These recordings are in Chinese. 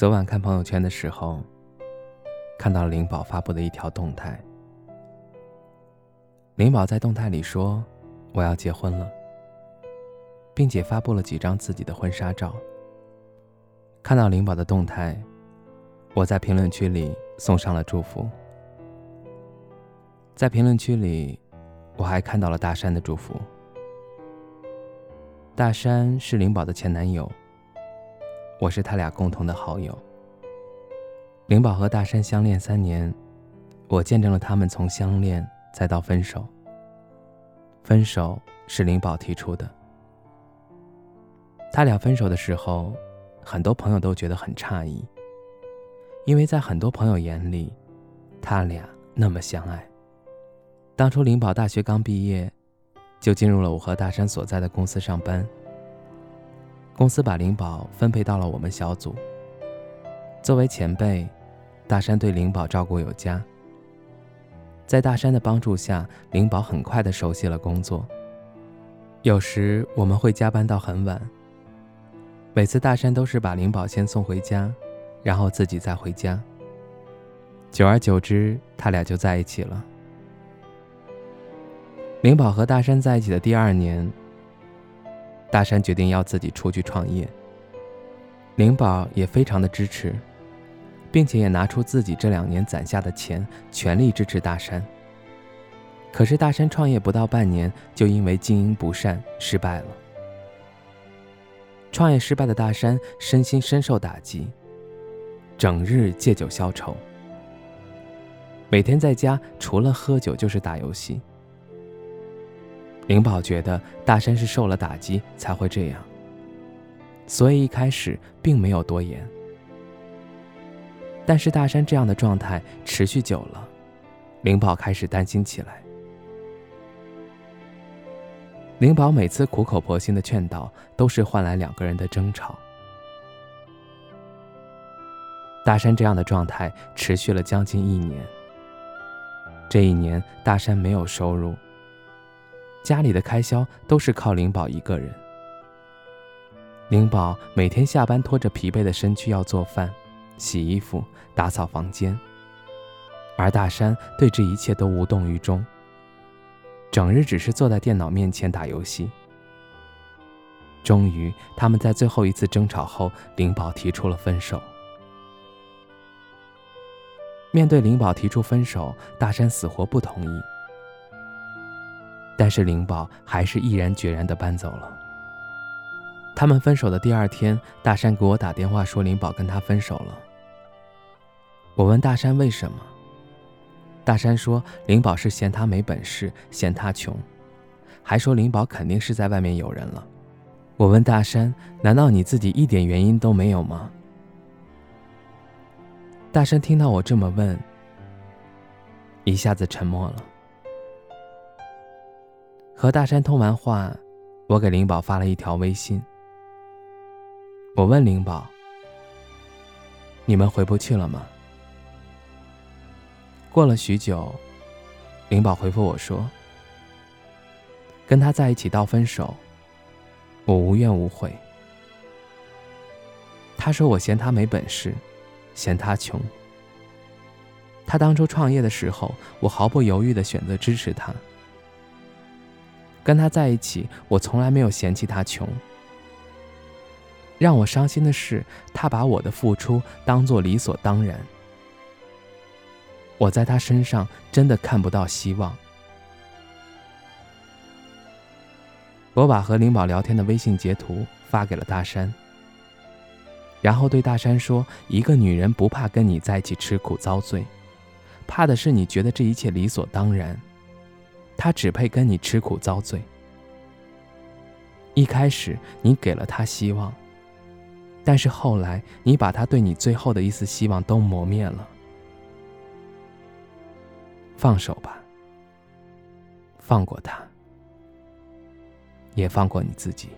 昨晚看朋友圈的时候，看到了灵宝发布的一条动态。灵宝在动态里说：“我要结婚了，并且发布了几张自己的婚纱照。”看到灵宝的动态，我在评论区里送上了祝福。在评论区里，我还看到了大山的祝福。大山是灵宝的前男友。我是他俩共同的好友。灵宝和大山相恋三年，我见证了他们从相恋再到分手。分手是灵宝提出的。他俩分手的时候，很多朋友都觉得很诧异，因为在很多朋友眼里，他俩那么相爱。当初灵宝大学刚毕业，就进入了我和大山所在的公司上班。公司把灵宝分配到了我们小组。作为前辈，大山对灵宝照顾有加。在大山的帮助下，灵宝很快的熟悉了工作。有时我们会加班到很晚。每次大山都是把灵宝先送回家，然后自己再回家。久而久之，他俩就在一起了。灵宝和大山在一起的第二年。大山决定要自己出去创业，灵宝也非常的支持，并且也拿出自己这两年攒下的钱，全力支持大山。可是大山创业不到半年，就因为经营不善失败了。创业失败的大山身心深受打击，整日借酒消愁，每天在家除了喝酒就是打游戏。灵宝觉得大山是受了打击才会这样，所以一开始并没有多言。但是大山这样的状态持续久了，灵宝开始担心起来。灵宝每次苦口婆心的劝导，都是换来两个人的争吵。大山这样的状态持续了将近一年。这一年，大山没有收入。家里的开销都是靠灵宝一个人。灵宝每天下班拖着疲惫的身躯要做饭、洗衣服、打扫房间，而大山对这一切都无动于衷，整日只是坐在电脑面前打游戏。终于，他们在最后一次争吵后，灵宝提出了分手。面对灵宝提出分手，大山死活不同意。但是灵宝还是毅然决然地搬走了。他们分手的第二天，大山给我打电话说灵宝跟他分手了。我问大山为什么，大山说灵宝是嫌他没本事，嫌他穷，还说灵宝肯定是在外面有人了。我问大山，难道你自己一点原因都没有吗？大山听到我这么问，一下子沉默了。和大山通完话，我给灵宝发了一条微信。我问灵宝：“你们回不去了吗？”过了许久，灵宝回复我说：“跟他在一起到分手，我无怨无悔。”他说：“我嫌他没本事，嫌他穷。他当初创业的时候，我毫不犹豫的选择支持他。”跟他在一起，我从来没有嫌弃他穷。让我伤心的是，他把我的付出当做理所当然。我在他身上真的看不到希望。我把和灵宝聊天的微信截图发给了大山，然后对大山说：“一个女人不怕跟你在一起吃苦遭罪，怕的是你觉得这一切理所当然。”他只配跟你吃苦遭罪。一开始你给了他希望，但是后来你把他对你最后的一丝希望都磨灭了。放手吧，放过他，也放过你自己。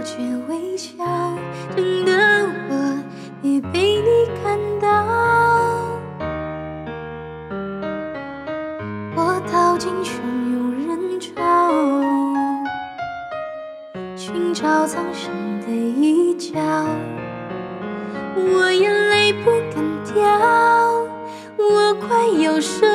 直保持微笑，真的我也被你看到。我逃进汹涌人潮，寻找藏身的一角。我眼泪不敢掉，我快要受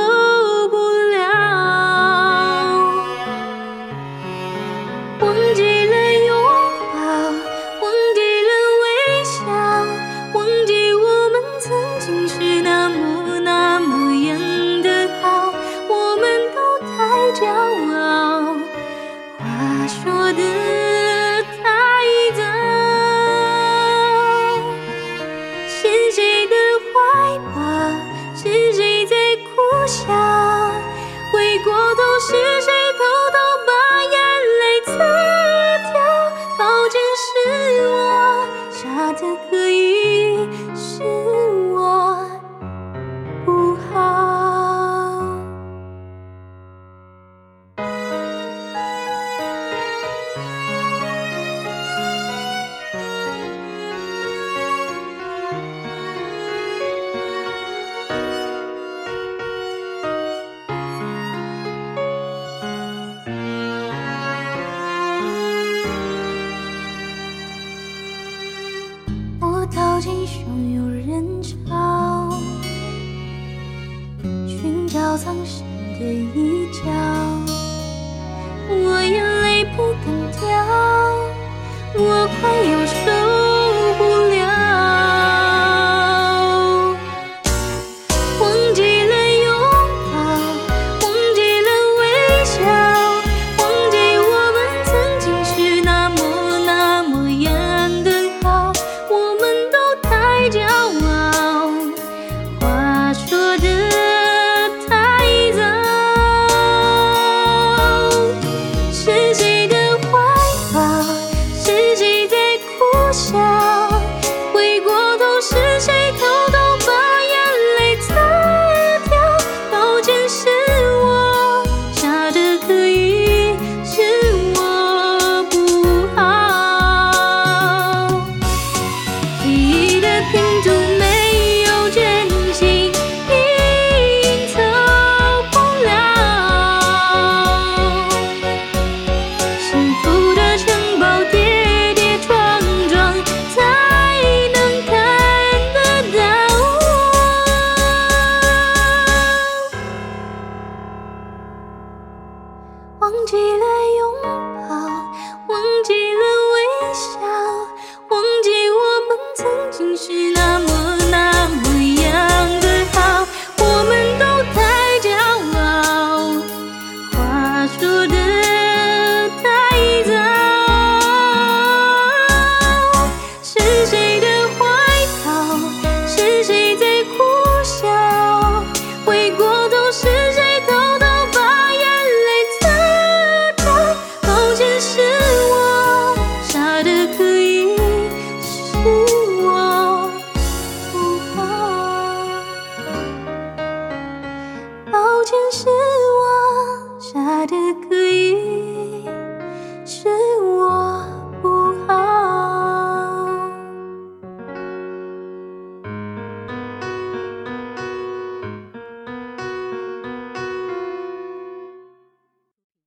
逃进汹涌人潮，寻找藏身的一角。心。